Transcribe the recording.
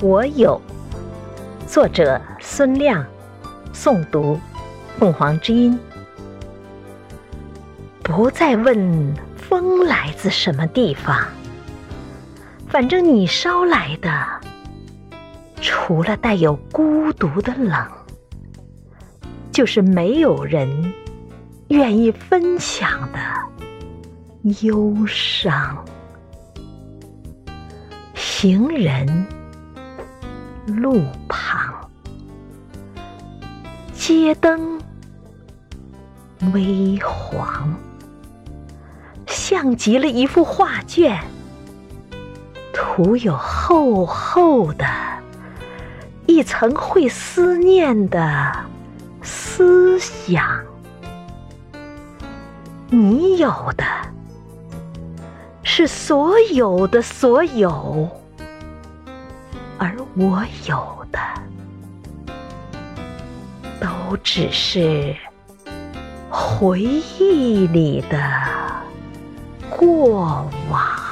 我有，作者孙亮，诵读凤凰之音。不再问风来自什么地方，反正你捎来的，除了带有孤独的冷，就是没有人愿意分享的忧伤。行人。路旁，街灯微黄，像极了一幅画卷，涂有厚厚的一层会思念的思想。你有的是所有的所有。而我有的，都只是回忆里的过往。